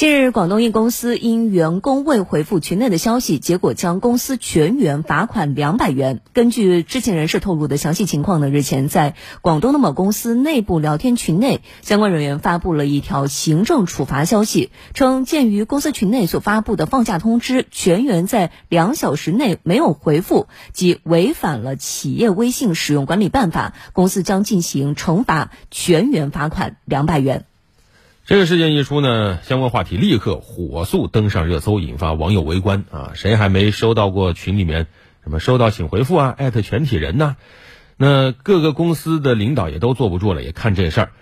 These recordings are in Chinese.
近日，广东一公司因员工未回复群内的消息，结果将公司全员罚款两百元。根据知情人士透露的详细情况呢，日前在广东的某公司内部聊天群内，相关人员发布了一条行政处罚消息，称鉴于公司群内所发布的放假通知，全员在两小时内没有回复，即违反了企业微信使用管理办法，公司将进行惩罚，全员罚款两百元。这个事件一出呢，相关话题立刻火速登上热搜，引发网友围观啊！谁还没收到过群里面什么收到请回复啊，艾特全体人呢？那各个公司的领导也都坐不住了，也看这事儿。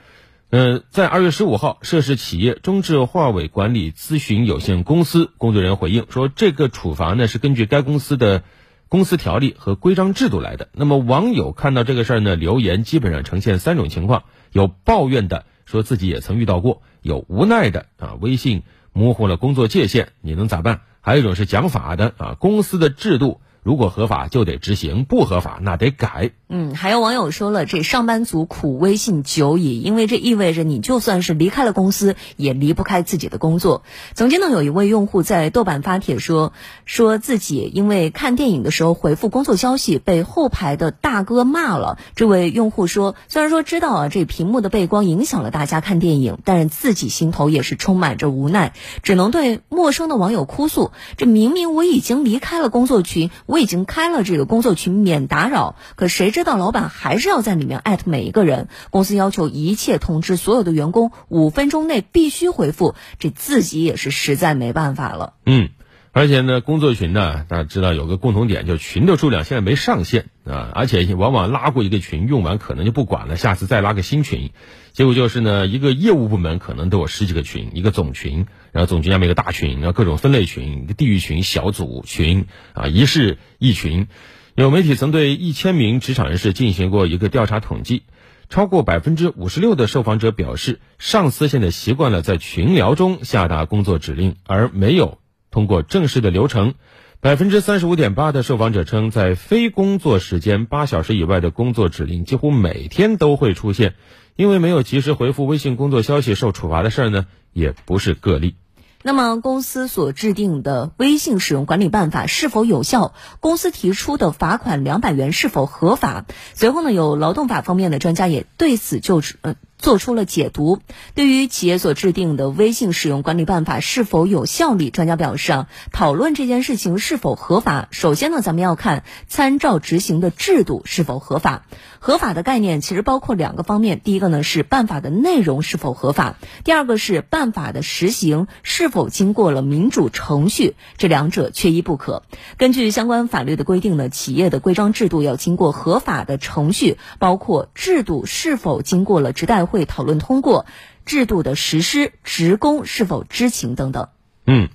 嗯，在二月十五号，涉事企业中智化委管理咨询有限公司工作人员回应说，这个处罚呢是根据该公司的公司条例和规章制度来的。那么网友看到这个事儿呢，留言基本上呈现三种情况：有抱怨的。说自己也曾遇到过，有无奈的啊，微信模糊了工作界限，你能咋办？还有一种是讲法的啊，公司的制度。如果合法就得执行，不合法那得改。嗯，还有网友说了，这上班族苦微信久矣，因为这意味着你就算是离开了公司，也离不开自己的工作。曾经呢，有一位用户在豆瓣发帖说，说自己因为看电影的时候回复工作消息，被后排的大哥骂了。这位用户说，虽然说知道啊，这屏幕的背光影响了大家看电影，但是自己心头也是充满着无奈，只能对陌生的网友哭诉：这明明我已经离开了工作群，我。我已经开了这个工作群免打扰，可谁知道老板还是要在里面艾特每一个人。公司要求一切通知所有的员工五分钟内必须回复，这自己也是实在没办法了。嗯。而且呢，工作群呢，大家知道有个共同点，就是群的数量现在没上限啊，而且往往拉过一个群，用完可能就不管了，下次再拉个新群，结果就是呢，一个业务部门可能都有十几个群，一个总群，然后总群下面一个大群，然后各种分类群、一个地域群、小组群啊，一室一群。有媒体曾对一千名职场人士进行过一个调查统计，超过百分之五十六的受访者表示，上司现在习惯了在群聊中下达工作指令，而没有。通过正式的流程，百分之三十五点八的受访者称，在非工作时间八小时以外的工作指令几乎每天都会出现，因为没有及时回复微信工作消息受处罚的事儿呢，也不是个例。那么，公司所制定的微信使用管理办法是否有效？公司提出的罚款两百元是否合法？随后呢，有劳动法方面的专家也对此就呃。做出了解读。对于企业所制定的微信使用管理办法是否有效力，专家表示啊，讨论这件事情是否合法，首先呢，咱们要看参照执行的制度是否合法。合法的概念其实包括两个方面，第一个呢是办法的内容是否合法，第二个是办法的实行是否经过了民主程序，这两者缺一不可。根据相关法律的规定呢，企业的规章制度要经过合法的程序，包括制度是否经过了职代。会讨论通过制度的实施，职工是否知情等等。嗯，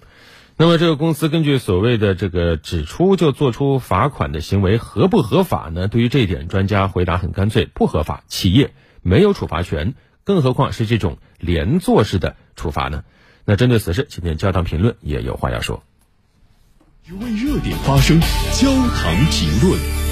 那么这个公司根据所谓的这个指出就做出罚款的行为合不合法呢？对于这一点，专家回答很干脆，不合法，企业没有处罚权，更何况是这种连坐式的处罚呢？那针对此事，今天焦糖评论也有话要说。为热点发声，焦糖评论。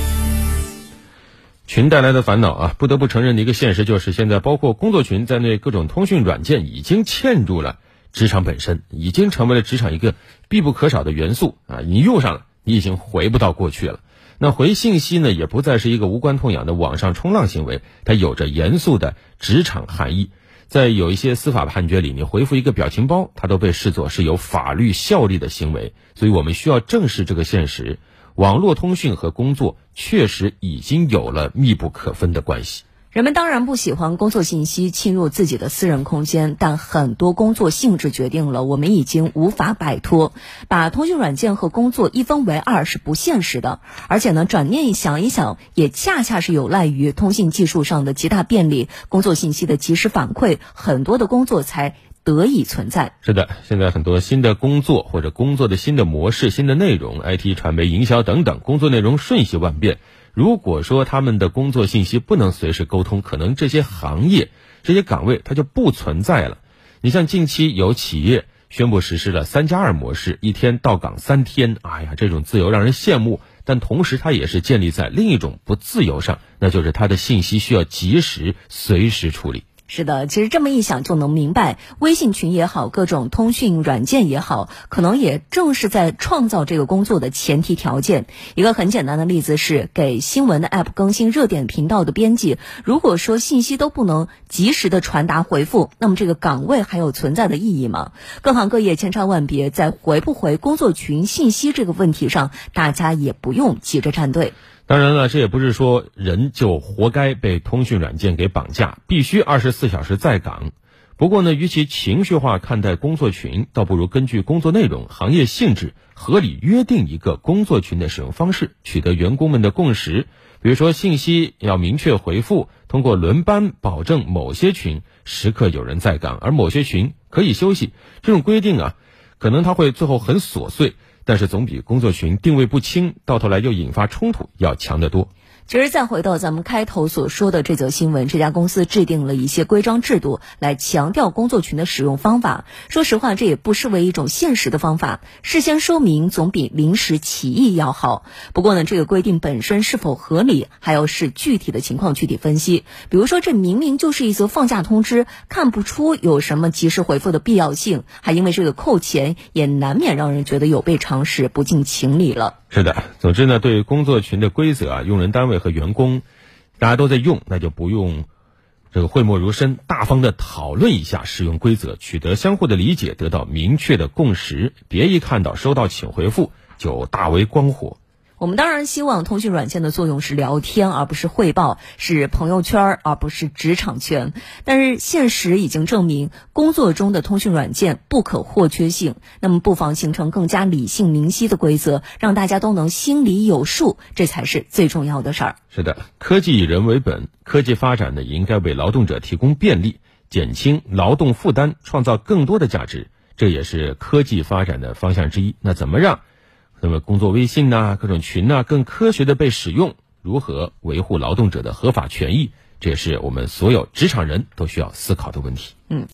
群带来的烦恼啊，不得不承认的一个现实就是，现在包括工作群在内，各种通讯软件已经嵌入了职场本身，已经成为了职场一个必不可少的元素啊！你用上了，你已经回不到过去了。那回信息呢，也不再是一个无关痛痒的网上冲浪行为，它有着严肃的职场含义。在有一些司法判决里，你回复一个表情包，它都被视作是有法律效力的行为。所以我们需要正视这个现实。网络通讯和工作确实已经有了密不可分的关系。人们当然不喜欢工作信息侵入自己的私人空间，但很多工作性质决定了我们已经无法摆脱。把通讯软件和工作一分为二是不现实的，而且呢，转念想一想，也恰恰是有赖于通信技术上的极大便利，工作信息的及时反馈，很多的工作才。得以存在。是的，现在很多新的工作或者工作的新的模式、新的内容，IT、传媒、营销等等，工作内容瞬息万变。如果说他们的工作信息不能随时沟通，可能这些行业、这些岗位它就不存在了。你像近期有企业宣布实施了“三加二”模式，一天到岗三天，哎呀，这种自由让人羡慕。但同时，它也是建立在另一种不自由上，那就是它的信息需要及时、随时处理。是的，其实这么一想就能明白，微信群也好，各种通讯软件也好，可能也正是在创造这个工作的前提条件。一个很简单的例子是，给新闻的 app 更新热点频道的编辑，如果说信息都不能及时的传达回复，那么这个岗位还有存在的意义吗？各行各业千差万别，在回不回工作群信息这个问题上，大家也不用急着站队。当然了，这也不是说人就活该被通讯软件给绑架，必须二十四小时在岗。不过呢，与其情绪化看待工作群，倒不如根据工作内容、行业性质，合理约定一个工作群的使用方式，取得员工们的共识。比如说，信息要明确回复，通过轮班保证某些群时刻有人在岗，而某些群可以休息。这种规定啊，可能它会最后很琐碎。但是总比工作群定位不清，到头来又引发冲突要强得多。其实再回到咱们开头所说的这则新闻，这家公司制定了一些规章制度来强调工作群的使用方法。说实话，这也不失为一种现实的方法。事先说明总比临时起意要好。不过呢，这个规定本身是否合理，还要视具体的情况具体分析。比如说，这明明就是一则放假通知，看不出有什么及时回复的必要性，还因为这个扣钱，也难免让人觉得有悖常识、不近情理了。是的，总之呢，对工作群的规则啊，用人单位会和员工，大家都在用，那就不用这个讳莫如深，大方的讨论一下使用规则，取得相互的理解，得到明确的共识，别一看到收到请回复就大为光火。我们当然希望通讯软件的作用是聊天，而不是汇报；是朋友圈，而不是职场圈。但是现实已经证明，工作中的通讯软件不可或缺性。那么，不妨形成更加理性明晰的规则，让大家都能心里有数，这才是最重要的事儿。是的，科技以人为本，科技发展呢，应该为劳动者提供便利，减轻劳动负担，创造更多的价值。这也是科技发展的方向之一。那怎么让？那么，工作微信呐，各种群呐，更科学的被使用，如何维护劳动者的合法权益，这也是我们所有职场人都需要思考的问题。嗯。